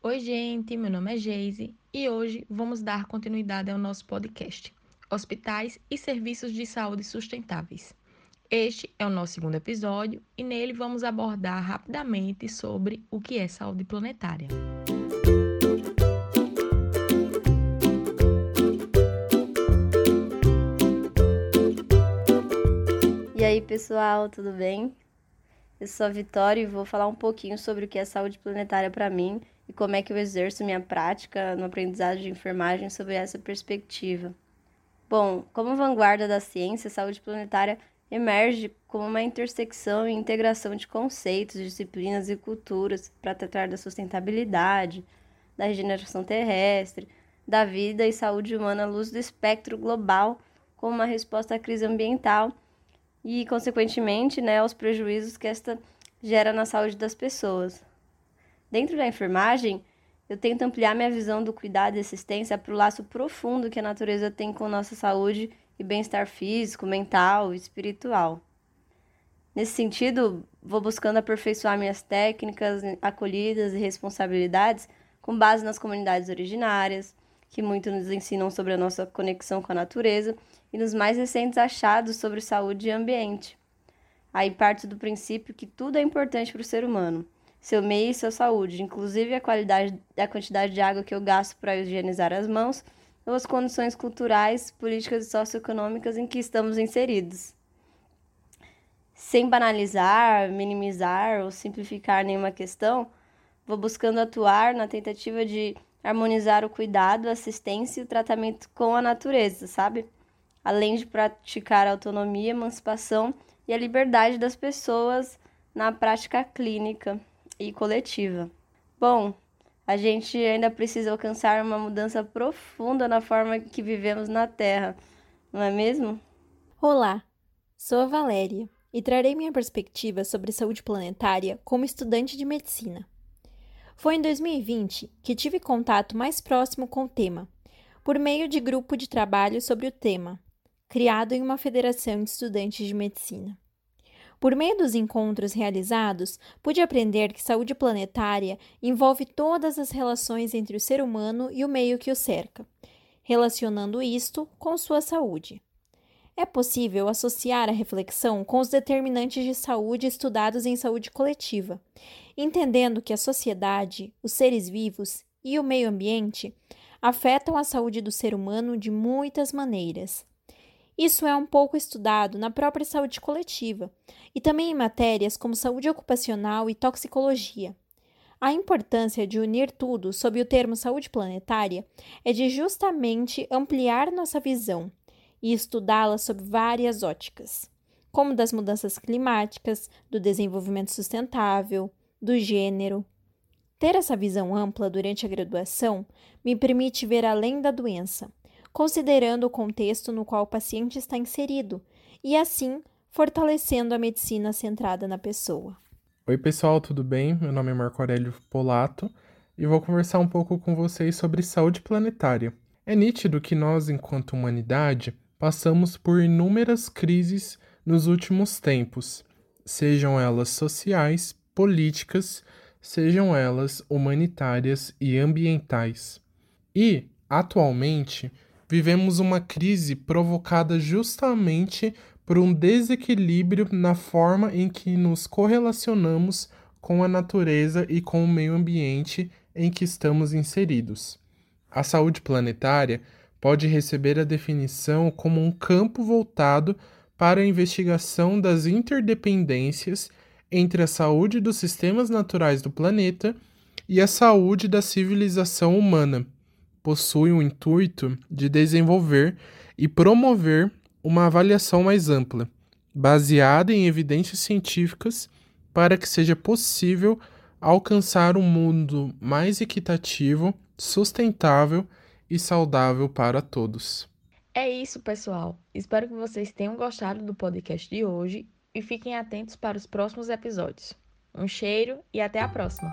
Oi, gente, meu nome é Geise e hoje vamos dar continuidade ao nosso podcast Hospitais e Serviços de Saúde Sustentáveis. Este é o nosso segundo episódio e nele vamos abordar rapidamente sobre o que é saúde planetária. E aí, pessoal, tudo bem? Eu sou a Vitória e vou falar um pouquinho sobre o que é saúde planetária para mim e como é que eu exerço minha prática no aprendizado de enfermagem sobre essa perspectiva. Bom, como vanguarda da ciência, a saúde planetária emerge como uma intersecção e integração de conceitos, disciplinas e culturas para tratar da sustentabilidade, da regeneração terrestre, da vida e saúde humana à luz do espectro global como uma resposta à crise ambiental e, consequentemente, né, aos prejuízos que esta gera na saúde das pessoas. Dentro da enfermagem, eu tento ampliar minha visão do cuidado e assistência para o laço profundo que a natureza tem com nossa saúde e bem-estar físico, mental e espiritual. Nesse sentido, vou buscando aperfeiçoar minhas técnicas, acolhidas e responsabilidades com base nas comunidades originárias, que muito nos ensinam sobre a nossa conexão com a natureza e nos mais recentes achados sobre saúde e ambiente. Aí parte do princípio que tudo é importante para o ser humano, seu meio e sua saúde, inclusive a qualidade da quantidade de água que eu gasto para higienizar as mãos ou as condições culturais, políticas e socioeconômicas em que estamos inseridos. Sem banalizar, minimizar ou simplificar nenhuma questão, vou buscando atuar na tentativa de harmonizar o cuidado, a assistência e o tratamento com a natureza, sabe? além de praticar a autonomia, emancipação e a liberdade das pessoas na prática clínica e coletiva. Bom, a gente ainda precisa alcançar uma mudança profunda na forma que vivemos na Terra, não é mesmo? Olá, sou a Valéria e trarei minha perspectiva sobre saúde planetária como estudante de medicina. Foi em 2020 que tive contato mais próximo com o tema, por meio de grupo de trabalho sobre o tema, criado em uma federação de estudantes de medicina. Por meio dos encontros realizados, pude aprender que saúde planetária envolve todas as relações entre o ser humano e o meio que o cerca, relacionando isto com sua saúde. É possível associar a reflexão com os determinantes de saúde estudados em saúde coletiva, entendendo que a sociedade, os seres vivos e o meio ambiente afetam a saúde do ser humano de muitas maneiras, isso é um pouco estudado na própria saúde coletiva e também em matérias como saúde ocupacional e toxicologia. A importância de unir tudo sob o termo saúde planetária é de justamente ampliar nossa visão e estudá-la sob várias óticas, como das mudanças climáticas, do desenvolvimento sustentável, do gênero. Ter essa visão ampla durante a graduação me permite ver além da doença considerando o contexto no qual o paciente está inserido e, assim, fortalecendo a medicina centrada na pessoa. Oi, pessoal, tudo bem? Meu nome é Marco Aurélio Polato e vou conversar um pouco com vocês sobre saúde planetária. É nítido que nós, enquanto humanidade, passamos por inúmeras crises nos últimos tempos, sejam elas sociais, políticas, sejam elas humanitárias e ambientais. E, atualmente, vivemos uma crise provocada justamente por um desequilíbrio na forma em que nos correlacionamos com a natureza e com o meio ambiente em que estamos inseridos. A saúde planetária pode receber a definição como um campo voltado para a investigação das interdependências entre a saúde dos sistemas naturais do planeta e a saúde da civilização humana possui o intuito de desenvolver e promover uma avaliação mais ampla, baseada em evidências científicas, para que seja possível alcançar um mundo mais equitativo, sustentável e saudável para todos. É isso, pessoal. Espero que vocês tenham gostado do podcast de hoje e fiquem atentos para os próximos episódios. Um cheiro e até a próxima!